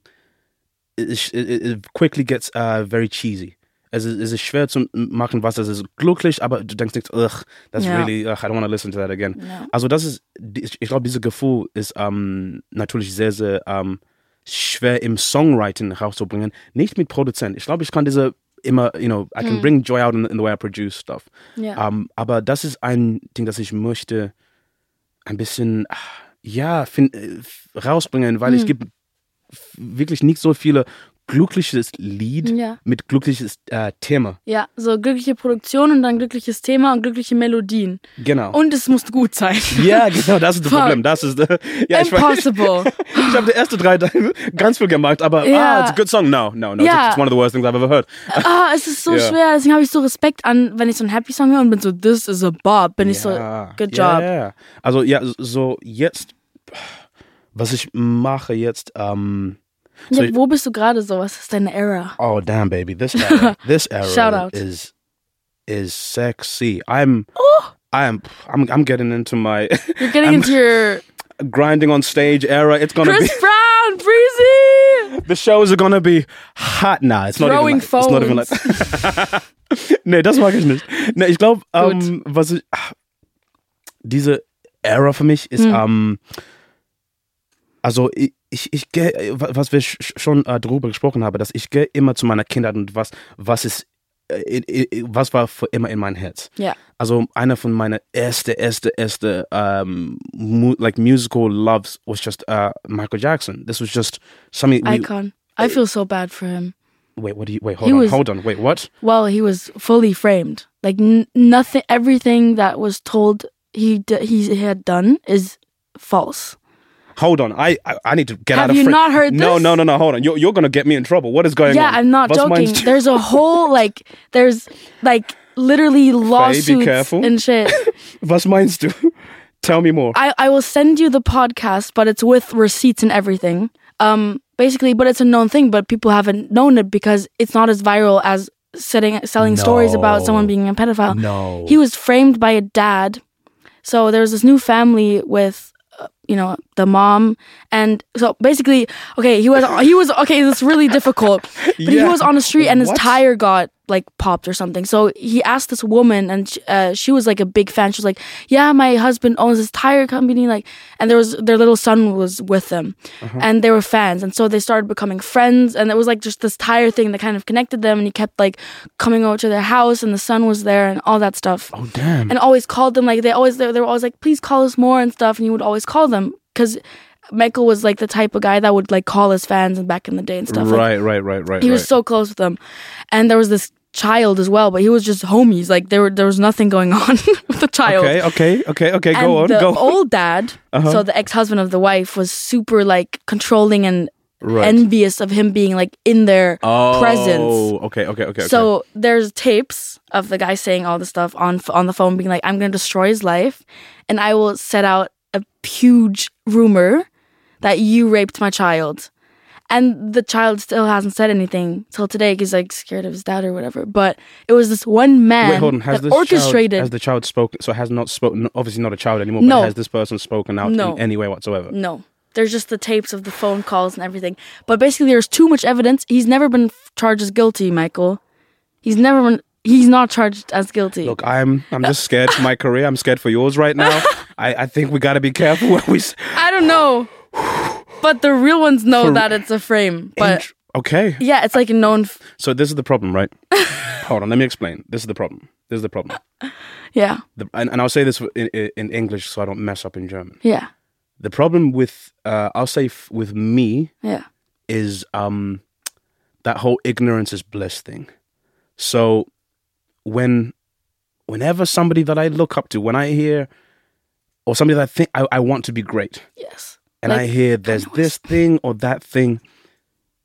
it, it, it quickly gets uh, very cheesy. Es ist, es ist schwer zu machen, was das ist. Glücklich, aber du denkst nicht, ugh, that's Ja. really, ugh, I don't want to listen to that again. Ja. Also das ist, ich, ich glaube, dieses Gefühl ist ähm, natürlich sehr, sehr ähm, schwer im Songwriting rauszubringen. Nicht mit Produzent. Ich glaube, ich kann diese immer, you know, I can bring joy out in, in the way I produce stuff. Ja. Ähm, aber das ist ein Ding, das ich möchte ein bisschen, ja, fin- äh, rausbringen, weil Hm. es gibt wirklich nicht so viele glückliches Lied Ja. mit glückliches äh, Thema. ja, so glückliche Produktion und dann glückliches Thema und glückliche Melodien. Genau. Und es muss gut sein. ja, genau, das ist das. Problem. Das ist, äh, ja, ich, weiß- Impossible. ich habe die ersten drei ganz viel gemacht, aber Ja. ah, it's a good song. No, no, no. Ja. It's one of the worst things I've ever heard. Ah, es ist so Ja. schwer. Deswegen habe ich so Respekt an, wenn ich so einen Happy Song höre und bin so, this is a bob, bin ich so, good job. Also ja, so jetzt, was ich mache jetzt, ähm, Ja, So- wo bist du gerade so? Was ist deine Era? Oh damn, baby! This era, this era Shout out. is is sexy. I'm I am. I'm. I'm getting into my You're getting I'm into your grinding on stage era. It's gonna Chris be. Brown, Breezy. The shows are gonna be hot now. It's not Throwing even. Like, it's not even like. nee, das mag ich nicht. Nee, ich glaube, ähm, was ich, ah, diese Era für mich ist, Hm. ähm, also ich, ich, ich gehe, was wir sch- schon äh, darüber gesprochen haben, dass ich gehe immer zu meiner Kindheit und was, was ist, äh, was war für immer in mein Herz. Ja. Also einer von meiner erste, erste, erste um, mu like musical loves was just uh, Michael Jackson. This was just something. we- Icon. I feel so bad for him. wait, what do you? Wait, hold He on, was- hold on. Wait, what? Well, he was fully framed. Like n- nothing, everything that was told he d- he had done is false. Hold on. I I, I need to get Have out of. Have you not heard No, this? no, no, no. Hold on. You're you're gonna get me in trouble. What is going yeah, on? Yeah, I'm not Was joking. There's a whole like there's like literally lawsuits careful. and shit. Was meinst du? Tell me more. I, I will send you the podcast, but it's with receipts and everything. Um, basically, but it's a known thing, but people haven't known it because it's not as viral as setting selling stories about someone being a pedophile. no. He was framed by a dad. So there's this new family with, uh, you know, the mom, and so basically, okay, he was he was okay. This is really difficult, but he was on the street and his What? tire got like popped or something. So he asked this woman, and sh- uh, she was like a big fan. She was like, "Yeah, my husband owns this tire company." Like, and there was their little son was with them, Uh-huh. and they were fans, and so they started becoming friends. And it was like just this tire thing that kind of connected them. And he kept like coming over to their house, and the son was there, and all that stuff oh damn. and always called them like they always they, they were always like please call us more and stuff and he would always call them because Michael was like the type of guy that would like call his fans and back in the day and stuff like, right, right, right, right. he was right. so close with them and there was this child as well but he was just homies like there were there was nothing going on with the child Okay, okay, okay, okay. and Go on, the go on. old dad Uh-huh. so the ex-husband of the wife was super like controlling and Right. envious of him being like in their oh, presence okay, okay, okay. okay. so there's tapes of the guy saying all the stuff on on the phone, being like, "I'm going to destroy his life, and I will set out huge rumor that you raped my child." And the child still hasn't said anything till today because like scared of his dad or whatever. But it was this one man Wait, hold on. Has that this orchestrated. child, has the child spoken? So has not spoken. Obviously, not a child anymore. No. But has this person spoken out No. in any way whatsoever? no, there's just the tapes of the phone calls and everything. But basically, there's too much evidence. He's never been charged as guilty, Michael. He's never been. He's not charged as guilty. Look, I'm I'm just scared for my career. I'm scared for yours right now. I, I think we got to be careful what we. s- I don't know. But the real ones know For- that it's a frame. But Int- okay, yeah, it's like a known. F- so this is the problem, right? Hold on, let me explain. This is the problem. This is the problem. yeah, The, and, and I'll say this in, in in English so I don't mess up in German. yeah, The problem with uh, I'll say f- with me yeah, is um that whole ignorance is bliss thing. So when whenever somebody that I look up to, when I hear or somebody that I think I, I want to be great, yes. and Like I hear there's Kanye this thing or that thing,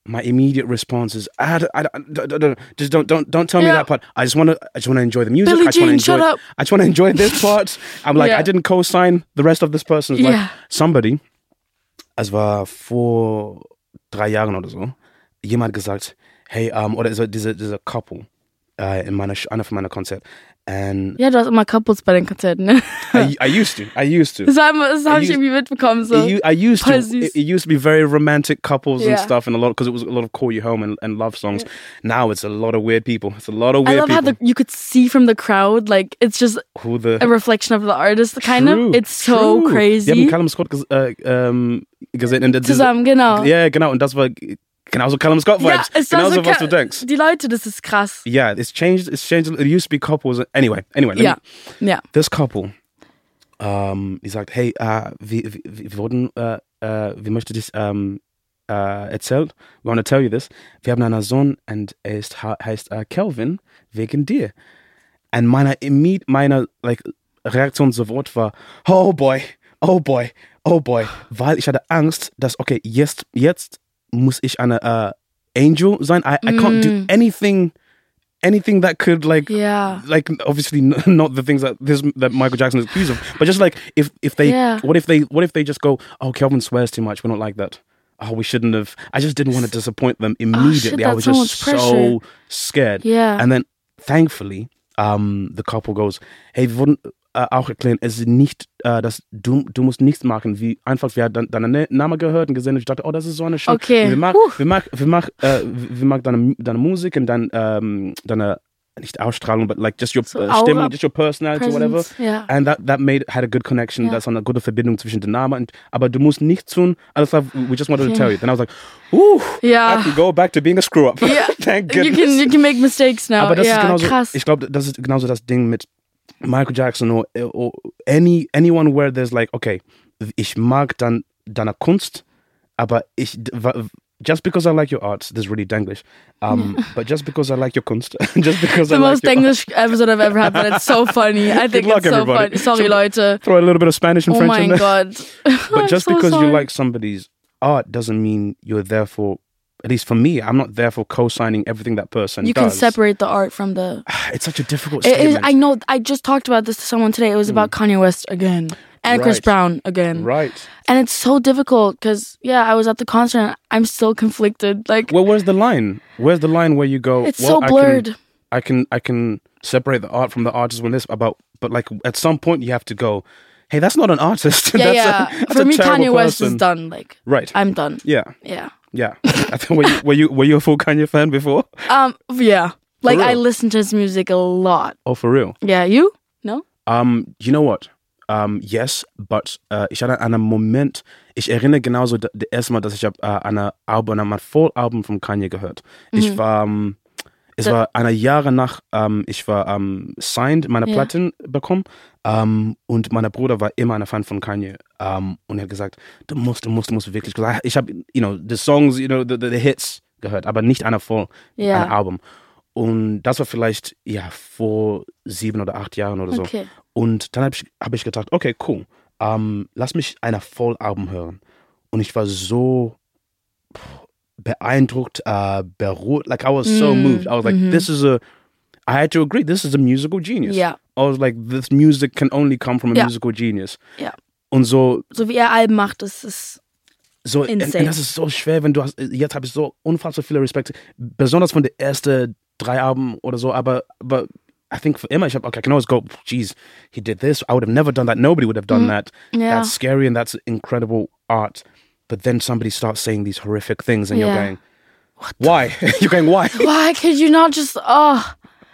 my immediate response is, I, don't- I, don't- don't- don't- don't- just don't don't don't tell me that part. I just want to I just want to enjoy the music. Billie I just want to Jean, enjoy. shut up. I just want to enjoy this part. I'm like Yeah. I didn't co-sign the rest of this person's like Yeah. somebody. Es war vor drei Jahren oder so. Jemand gesagt, hey, um, oder so diese diese Couple äh, in meiner einer von meiner Konzert. And Ja, du hast immer Couples bei den Konzerten, ne? I, I used to, I used to. Das habe das hab ich irgendwie mitbekommen. So. I used to. Voll It, süß. it used to be very romantic couples and stuff, and a lot because it was a lot of "Call You Home" and, and love songs. Now it's a lot of weird people. It's a lot of I weird love how people. the, you could see from the crowd, like it's just who the a reflection of the artist, kind True, of. It's so true. crazy. Die haben Callum Scott ges äh, uh, ähm, um, gesehen. Und das- Zusammen, genau. Ja, genau. Und das war genauso Callum Scott Ja, Vibes. das genauso so was du denkst. Die Leute, das ist krass. Yeah, it's changed. It's changed. It used to be couples. Anyway, anyway. Ja, me- ja. this couple, ähm, die sagt, hey, äh, wir, wir, wir wurden, äh, äh, wir möchten dich ähm, äh, erzählt, we want to tell you this. Wir haben einen Sohn und er ist, heißt äh, Kelvin wegen dir. Und meine, meine like, Reaktion sofort war, oh boy, oh boy, oh boy, weil ich hatte Angst, dass, okay, jetzt, jetzt muss ich eine äh, Angel sein. I, I can't do anything, anything that could like Ja. like obviously not the things that this that Michael Jackson is accused of, but just like if if they Yeah. what if they what if they just go oh Kelvin swears too much we're not like that oh we shouldn't have I just didn't want to disappoint them immediately I was so just so scared Yeah. and then thankfully um the couple goes hey wir wurden äh, auch erklären, es ist nicht, äh, dass du, du musst nichts machen, wie einfach, wir haben deinen ne- Namen gehört und gesehen und ich dachte, oh, das ist so eine schöne, Okay. wir mag, Huh. wir mag, äh, wir deine, deine Musik und dein, ähm, deine, nicht Ausstrahlung, but like just your So äh, Aura, Stimmung, just your personality, whatever. Presence, ja. And that, that made, had a good connection, das war eine gute Verbindung zwischen den Namen, und, aber du musst nichts tun, alles klar, we just wanted to Okay. tell you. Then I was like, ooh, Ja. I can go back to being a screw-up. Ja. Thank You goodness. can, you can make mistakes now. Aber das ja, ist genauso, krass. ich glaube, das ist genauso das Ding mit Michael Jackson or, or any, anyone where there's like, okay, ich mag dann deine Kunst, aber ich, just because I like your art, this is really Denglish, um, but just because I like your Kunst, just because the I most your English episode I've ever had, but it's so funny. I think luck, it's so everybody. funny. Sorry, So- Leute. throw a little bit of Spanish and Oh French my in there. god. But just so because you like somebody's art doesn't mean you're therefore, at least for me, I'm not therefore co-signing everything that person you can separate the art from the. It's such a difficult It statement. is. I know. I just talked about this to someone today. It was about mm. Kanye West again and Chris Brown again. right. And it's so difficult because yeah, I was at the concert. and I'm still conflicted. Like Well, where's the line? Where's the line where you go? it's well, so I can- blurred. I can I can separate the art from the artist when this about but like at some point you have to go, hey, that's not an artist. yeah, that's yeah. A, For me, Kanye West is done. Like Right. I'm done. yeah. Yeah. Yeah. I think were you were you were you a full Kanye fan before? Um. Yeah. Like I listen to his music a lot. Oh, for real? Yeah. You? No. Um, you know what? Um, yes, but uh, ich hatte einen Moment, ich erinnere genauso das erste Mal, dass ich hab, äh, eine Album, ein Vollalbum von Kanye gehört. Ich war, ähm, es war eine Jahre nach, ähm, ich war ähm, signed, meine Ja. Platten bekommen ähm, und mein Bruder war immer ein Fan von Kanye ähm, und er hat gesagt, du musst, du musst, du musst wirklich, ich habe, you know, the songs, you know, the, the, the hits gehört, aber nicht eine voll, Ja. ein Album. Und das war vielleicht, ja, vor sieben oder acht Jahren oder so. Okay. Und dann habe ich, hab ich gedacht, okay, cool, ähm, lass mich ein Vollalbum hören. Und ich war so beeindruckt, äh, beruhigt, like I was so Mm, moved. I was like, this is a, I had to agree, this is a musical genius. Yeah. I was like, this music can only come from a Ja. musical genius. Ja. Und so, So wie er Alben macht, das ist so und, das ist so schwer, wenn du hast, jetzt habe ich so unfassbar viele Respekt, besonders von den ersten drei Alben oder so, aber, aber I think for immer, ich habe, okay, I can always go, geez, he did this, I would have never done that, nobody would have done that. Yeah. That's scary and that's incredible art. But then somebody starts saying these horrific things and you're Yeah. going, why? you're going, why? Why could you not just oh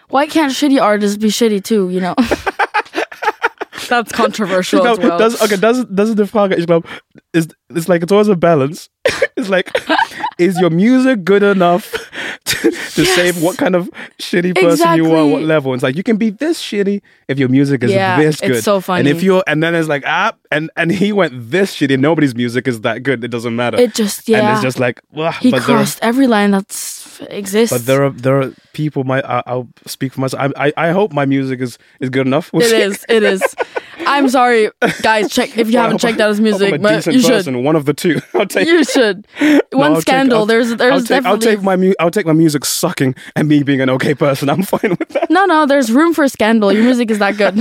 why can't shitty artists be shitty too, you know? That's controversial No, as well. das, okay, das, das ist die Frage. Ich glaube, it's, it's like it's always a balance. it's like, is your music good enough to, to Yes. say what kind of shitty person you are, what Exactly. level? It's like you can be this shitty if your music is Yeah, this it's good. so And if funny. you're, and then it's like ah, and and he went this shitty. Nobody's music is that good. It doesn't matter. it just And yeah. it's just like, ugh, he but there, are, crossed every line that's exists. but there are there are people. My I, I'll speak for myself. I, I I hope my music is is good enough. We'll it see. is. It is. I'm sorry, guys. Check if you haven't checked out his music, a but you should. person. One of the two. I'll take. You should. One take- scandal. There's there's I'll take, I'll take my mu- I'll take my music sucking and me being an okay person. I'm fine with that. no no. There's room for a scandal. Your music is that good.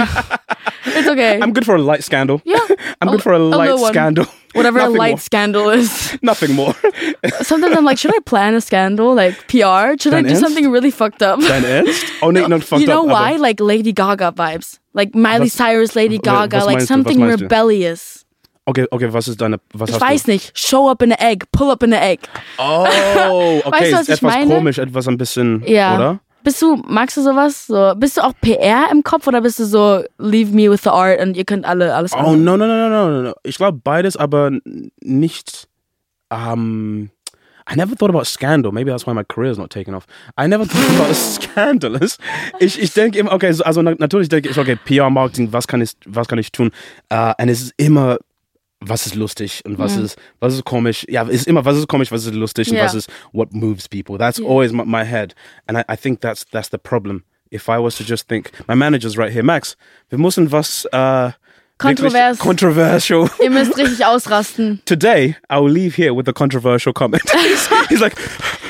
it's okay. I'm good for a light scandal. Yeah, I'm a- good for a a light little one. Whatever a light more. scandal is. Nothing more. Sometimes I'm like, should I plan a scandal, like PR? Should I do Ernst? something really fucked up? Dein Ernst? Oh nee, not fucked up. you know up. why? aber- Like Lady Gaga vibes, like Miley Was- Cyrus, Lady Gaga, like meinst du? Was something rebellious. Okay, okay, was ist deine, was Ich weiß du? nicht. Show up in an egg, pull up in an egg. Oh, okay, Weißt du, ist etwas meine? komisch, etwas ein bisschen, Ja. oder? Bist du, magst du sowas? So, bist du auch PR im Kopf oder bist du so, leave me with the art und ihr könnt alle alles Oh, andere? no, no, no, no, no, no, no. Ich glaube beides, aber nicht, um, I never thought about scandal. Maybe that's why my career is not taking off. I never thought about scandalous. Ich, ich denke immer, okay, so- also na, natürlich denke ich, okay, PR-Marketing, was kann ich, was kann ich tun? Uh, und es ist immer, was ist lustig und was ist, was ist komisch? Ja, ist immer, was ist komisch, was ist lustig und was ist, what moves people? That's Yeah. always my, my head. And I, I think that's, that's the problem. If I was to just think, my manager's right here, Max, wir müssen was, uh, Kontrovers. Controversial. Ihr müsst richtig ausrasten. Today, I will leave here with a controversial comment. he's, he's like,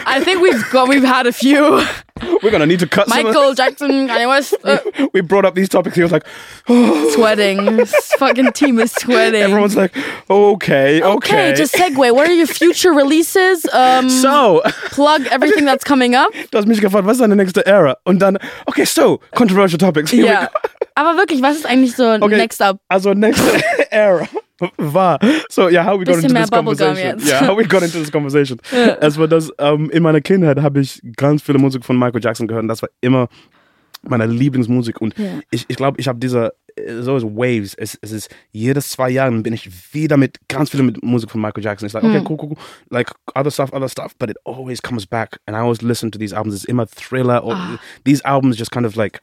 I think we've got, we've had a few. We're gonna need to cut some. Michael Jackson, Kanye West, uh, we brought up these topics. He was like, sweating. This fucking team is sweating. everyone's like, okay, okay. okay, just segue. What are your future releases? Um, so, plug everything that's coming up. du hast mich gefragt, was ist deine nächste Era? Und dann, okay, so, controversial topics. Here go. Aber wirklich, was ist eigentlich so Okay. next up? Also, nächste Era war, so, yeah, how we got into this conversation. jetzt. Yeah, how we got into this conversation. Es war das, ähm, in meiner Kindheit habe ich ganz viele Musik von Michael Jackson gehört und das war immer meine Lieblingsmusik und Ja. ich ich, glaube, ich habe diese äh, so ist Waves. Es, es ist jedes zwei Jahren bin ich wieder mit ganz viel mit Musik von Michael Jackson. It's like okay, cool, cool, cool. Like other stuff, other stuff, but it always comes back, and I always listen to these albums. It's immer Thriller or these albums just kind of like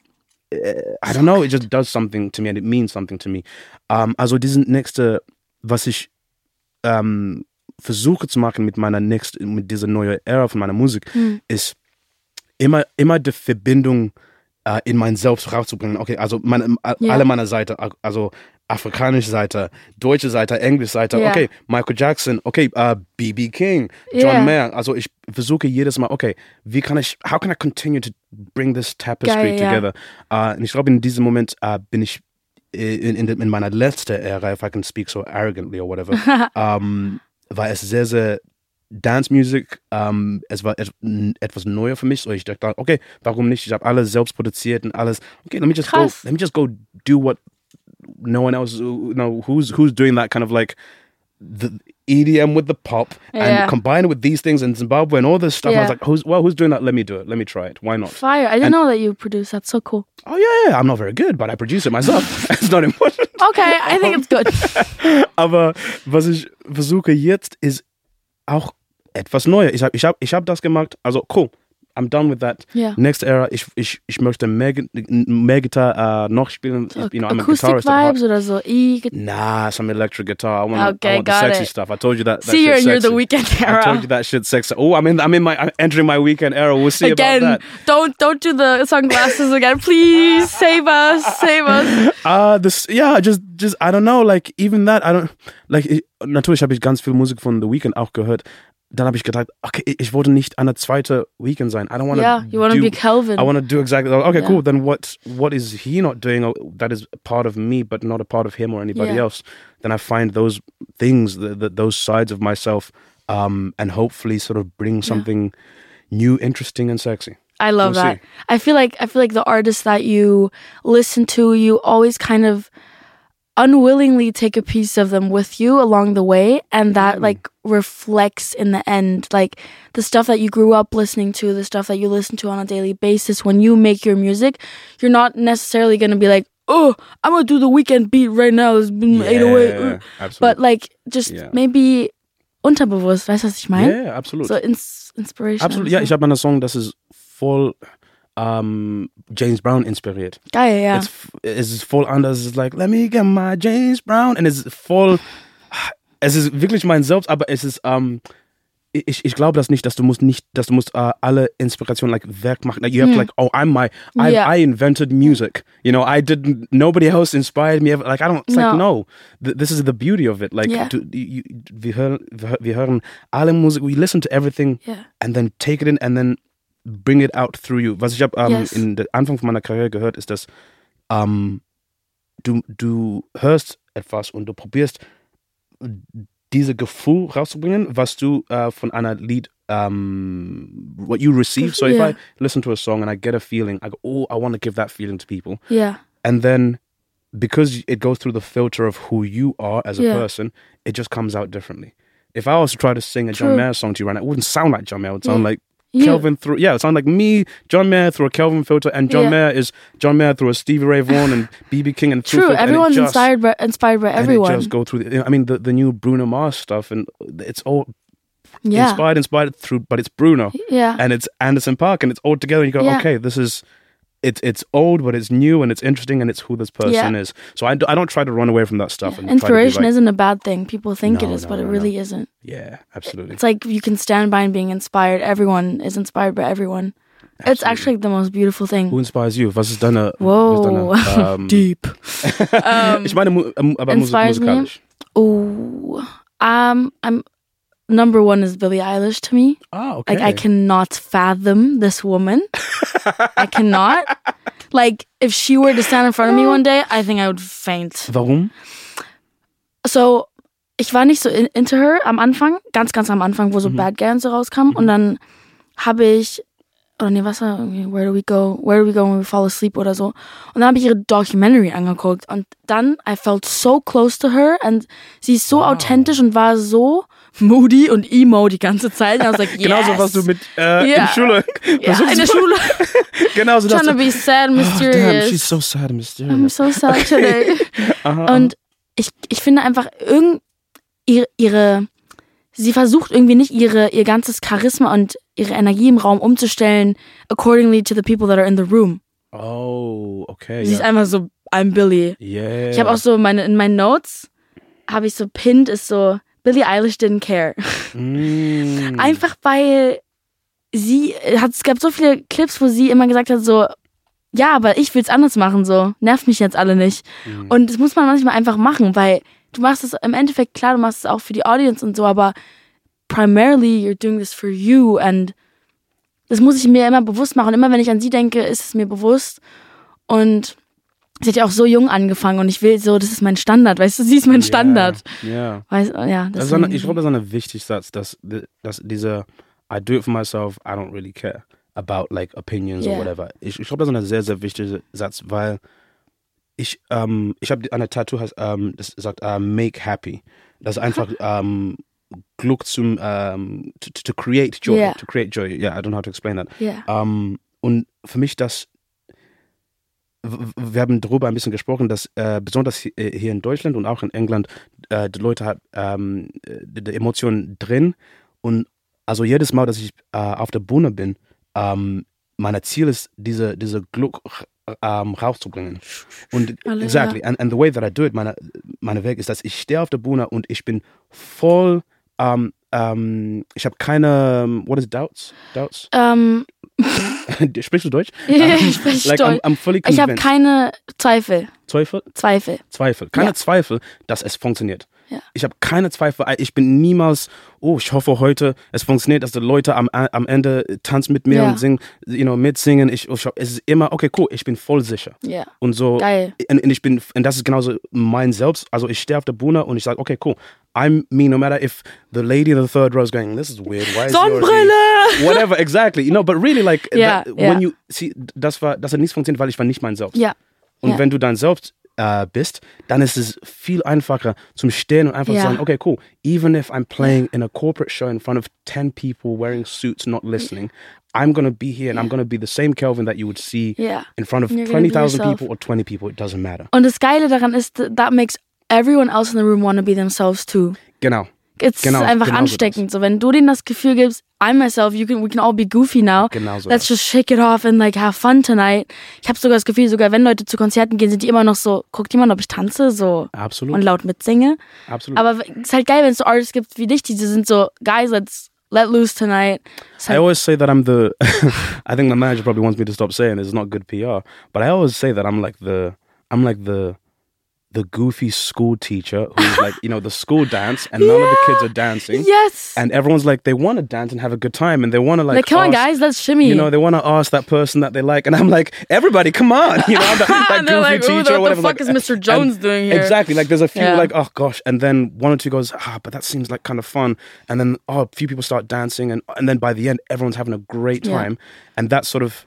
I don't know. It just does something to me, and it means something to me. Um, also diesen nächste, was ich ähm, versuche zu machen mit meiner nächsten, mit dieser neuen Ära von meiner Musik, ist immer, immer die Verbindung äh, in mein Selbst rauszubringen. Okay, also meine, Ja. alle meiner Seite, also afrikanische Seite, deutsche Seite, englische Seite, Ja. okay, Michael Jackson, okay, äh, B.B. King, John Ja. Mayer. Also ich versuche jedes Mal, okay, wie kann ich, how can I continue to bring this tapestry Geil, together? Äh, und ich glaube, in diesem Moment äh, bin ich in, in, in meiner letzten Ära, if I can speak so arrogantly or whatever, ähm, war es sehr, sehr Dance Music, ähm, es war et etwas neuer für mich. So ich dachte, okay, warum nicht? Ich habe alles selbst produziert und alles. Okay, let me just Krass. go. Let me just go do what no one else. You know, who's who's doing that kind of like the EDM with the pop Yeah. and combine it with these things in Zimbabwe and all this stuff. I was like, who's well, who's doing that? Let me do it. Let me try it. Why not? Fire. I didn't And- know that you produce. That's so cool. Oh yeah, yeah. I'm not very good, but I produce it myself. it's not important. Okay, I think it's good. Aber was ich versuche jetzt ist auch etwas Neues. Ich habe ich hab, ich hab das gemacht. Also cool. I'm done with that. Ja. Next era, ich, ich, ich möchte mehr, mehr Gitarre äh, noch spielen. You know, I'm a guitarist. vibes oder so. E Nah, some electric guitar. I want, Okay, I want the sexy it. stuff. I told you that. that See, you're in the weekend era. I told you that shit sexy. Oh, I'm in. I'm in my. I'm entering my weekend era. We'll see Again, about that. don't don't do the sunglasses again. Please save us, save us. Uh this yeah, just just I don't know, like even that, I don't like ich, natürlich habe ich ganz viel Musik von The Weeknd auch gehört. Dann habe ich gedacht, okay, ich- wollte nicht eine zweite Weekend sein. I don't want to Yeah, you want to be Calvin. I want to do exactly okay, Yeah. cool. Then what what is he not doing uh, that is part of me but not a part of him or anybody Yeah. else? Then I find those things, the, the, those sides of myself um and hopefully sort of bring something new, interesting and sexy. I love We'll that. see. I feel like I feel like the artists that you listen to, you always kind of unwillingly take a piece of them with you along the way and that Mm. like reflects in the end like the stuff that you grew up listening to the stuff that you listen to on a daily basis when you make your music you're not necessarily going to be like oh i'm going to do the weekend beat right now it's been 808 Yeah, absolutely. but like just Yeah. maybe unterbewusst weißt du was ich meine yeah, absolutely. so ins inspiration Absolut, ja, ich habe einen Song, das ist voll ähm, James Brown inspiriert. geil ja es ist voll anders. Es ist like, let me get my James Brown. Und es ist voll, es ist wirklich mein Selbst, aber es ist, ähm, ich, ich glaube das nicht, dass du musst nicht, dass du musst äh, alle Inspirationen like Werk machen. Like, you have to like, oh, I'm my, I, Yeah. I invented music. You know, I didn't, nobody else inspired me. ever. Like, I don't, it's like, no. Th- This is the beauty of it. Like, Yeah. du, you, wir, hören, wir hören alle Musik, we listen to everything Yeah. and then take it in and then bring it out through you. Was ich habe ähm, Yes. in der Anfang von meiner Karriere gehört, ist, dass ähm, du, du hörst etwas und du probierst diese Gefühl rauszubringen, was du äh, von einer Lied um, what you receive. So if Yeah. I listen to a song and I get a feeling, I go, oh, I want to give that feeling to people. yeah And then because it goes through the filter of who you are as a Yeah. person, it just comes out differently. If I was to try to sing a John Mayer song to you right now, it wouldn't sound like John Mayer. It would sound Yeah. like You- Kelvin through yeah, it sound like me, John Mayer through a Kelvin filter, and John Yeah. Mayer is John Mayer through a Stevie Ray Vaughan and BB King and True. filter, and Everyone's just- inspired by inspired by and everyone. it just go through. The, I mean, the, the new Bruno Mars stuff, and it's all yeah. inspired, inspired through, but it's Bruno Yeah. and it's Anderson Park, and it's all together. And you go, Yeah. okay, this is. It's it's old, but it's new and it's interesting and it's who this person Yeah. is. So I, do, I don't try to run away from that stuff. And try to be Inspiration like, isn't a bad thing. People think it No, is, no, but it no, really isn't. Yeah, absolutely. It's like you can stand by and being inspired. Everyone is inspired by everyone. It's actually the most beautiful thing. Who inspires you? Was ist deine? Whoa. Deine ähm, Deep. Um, ich meine, ähm, aber Musik, inspires me? Oh, um, I'm number one is Billie Eilish to me. Ah, okay. Like I cannot fathom this woman. I cannot. Like if she were to stand in front of me one day, I think I would faint. Warum? So ich war nicht so in, into her am Anfang, ganz ganz am Anfang, wo so Bad Guy und so rauskam und dann habe ich oder nee, was war Where do we go? Where do we go when we fall asleep oder so. Und dann habe ich ihre Documentary angeguckt und dann I felt so close to her and sie ist so authentisch und war so moody und emo die ganze Zeit. Und like, yes. Genauso was du mit äh, Ja. in Schule. ja, in der Schule. Genauso das. Trying to be sad and Oh, damn, mysterious. she's so sad and I'm mysterious. so sad today. Aha, Und ich, ich finde einfach irgend ihre, ihre sie versucht irgendwie nicht ihre ihr ganzes Charisma und ihre Energie im Raum umzustellen accordingly to the people that are in the room. Oh, okay. Sie ist ja. einfach so I'm Billy. Yeah. Ich habe auch so meine in meinen Notes habe ich so pinned ist so Billie Eilish didn't care. Mm. Einfach weil sie hat es gab so viele Clips, wo sie immer gesagt hat so ja, aber ich will's anders machen so. Nervt mich jetzt alle nicht. Mhm. Und das muss man manchmal einfach machen, weil du machst es im Endeffekt klar, du machst es auch für die Audience und so, aber primarily you're doing this for you and das muss ich mir immer bewusst machen. Immer wenn ich an sie denke, ist es mir bewusst. Und sie hat ja auch so jung angefangen und ich will so, das ist mein Standard, weißt du, sie ist mein Standard. Ja. Weißt, ja, Das ist eine, ich glaube, das ist ein wichtiger Satz, dass, dass dieser I do it for myself, I don't really care about like opinions Yeah. or whatever. Ich, ich glaube, das ist ein sehr, sehr wichtiger Satz, weil ich, ähm, ich habe eine Tattoo, heißt, ähm, das sagt äh, make happy. Das ist einfach ähm, Glück zum, ähm, to, to create joy. Yeah. To create joy. Yeah, I don't know how to explain that. Ja. Ähm, und für mich das, wir haben darüber ein bisschen gesprochen, dass äh, besonders äh, hier in Deutschland und auch in England äh, die Leute haben ähm, äh, die, Emotionen drin und also jedes Mal, dass ich äh, auf der Bühne bin, ähm, mein Ziel ist, diese, diese Glück ähm, rauszubringen. Und Alle, exactly, and, and the way that I do it, meine, meine Weg ist, dass ich stehe auf der Bühne und ich bin voll, ähm, ähm, ich habe keine, what is it, doubts? Doubts? Ähm, Sprichst du Deutsch? Ja, Um, ich spreche like, Deutsch. I'm, I'm ich habe keine Zweifel. Zweifel? Zweifel. Zweifel. Keine Ja. Zweifel, dass es funktioniert. Ja. Ich habe keine Zweifel. Ich bin niemals, oh, ich hoffe heute, es funktioniert, dass die Leute am, am Ende tanzen mit mir Ja. und singen, you know, mitsingen. Ich, ich, es ist immer, okay, cool, ich bin voll sicher. Ja. Und so, Geil. Und, und ich bin, und das ist genauso mein Selbst. Also ich stehe auf der Bühne und ich sage, okay, cool, I'm me, no matter if the lady in the third row is going, this is weird. Why is Sonnenbrille! Whatever, exactly. You know, but really, like, Ja, that, ja. when you see, das war, das hat nicht funktioniert, weil ich war nicht mein Selbst. Ja. Und wenn du dein Selbst äh, bist, dann ist es viel einfacher zum Stehen und einfach Ja. sagen, okay, cool. Even if I'm playing in a corporate show in front of 10 people wearing suits, not listening, I'm going to be here and I'm going to be the same Kelvin that you would see Ja. in front of You're gonna be 20,000 yourself. people or 20 people. It doesn't matter. Und das Geile daran ist, that makes everyone else in the room want to be themselves too. Genau. Es Genau, einfach genau ansteckend. So, wenn du denen das Gefühl gibst, I'm myself, you can, we can all be goofy now. Genau so Let's just shake it off and like have fun tonight. Ich habe sogar das Gefühl, sogar wenn Leute zu Konzerten gehen, sind die immer noch so, guckt jemand, ob ich tanze, so Absolut. und laut mitsinge. Absolut. Aber es ist halt geil, wenn es so Artists gibt wie dich, die sind so, guys, let's let loose tonight. Ist I halt, always say that I'm the. I think the manager probably wants me to stop saying this. It's not good PR, but I always say that I'm like the. I'm like the. The goofy school teacher who's like, you know, the school dance, and none of the kids are dancing. yes. And everyone's like, they want to dance and have a good time, and they want to like, like, come on, ask- guys, let's shimmy. You know, they want to ask that person that they like, and I'm like, everybody, come on, you know, that, that goofy like, "Ooh, teacher or what the whatever. fuck like, is Mr. Jones doing here? Exactly, like there's a few Yeah. like, oh gosh, and then one or two goes, ah, but that seems like kind of fun, and then oh, a few people start dancing, and and then by the end, everyone's having a great Yeah. time, and that sort of.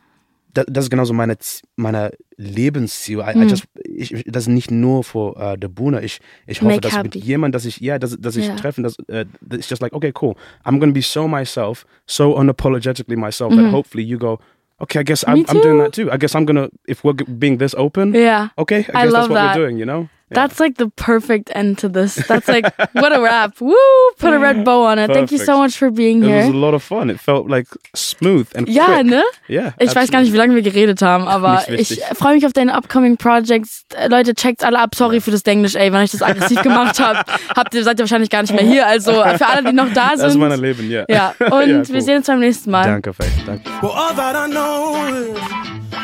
Das, das ist genauso meine, meine Lebensziel. I, Hm. I just, ich, das ist nicht nur für äh, der Bühne. Ich, ich hoffe, Make dass happy. mit jemand, dass ich, ja, dass, dass ich Ja. treffen, dass, äh, that it's just like, okay, cool. I'm to be so myself, so unapologetically myself Mhm. that hopefully you go, okay, I guess I'm, I'm doing that too. I guess I'm to, if we're being this open, Yeah. okay, I I guess that's what that. we're doing, you know? That's like the perfect end to this. That's like what a wrap. Woo! Put a red bow on it. Thank you so much for being here. It was a lot of fun. It felt like smooth and Ja, quick. ne? Yeah. Ich weiß gar nicht, wie lange wir geredet haben, aber Nicht ich wichtig. freue mich auf deine upcoming Projects. Äh, Leute, checkt's alle ab. Sorry für das Englisch, ey, wenn ich das aggressiv gemacht habe. Habt ihr seid ihr wahrscheinlich gar nicht mehr hier. Also für alle, die noch da Das ist sind. mein Leben, ja. Ja, und Ja, wir cool. sehen uns beim nächsten Mal. Danke, Faith. Danke. Well, all that I know is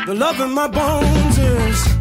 the love in my bones is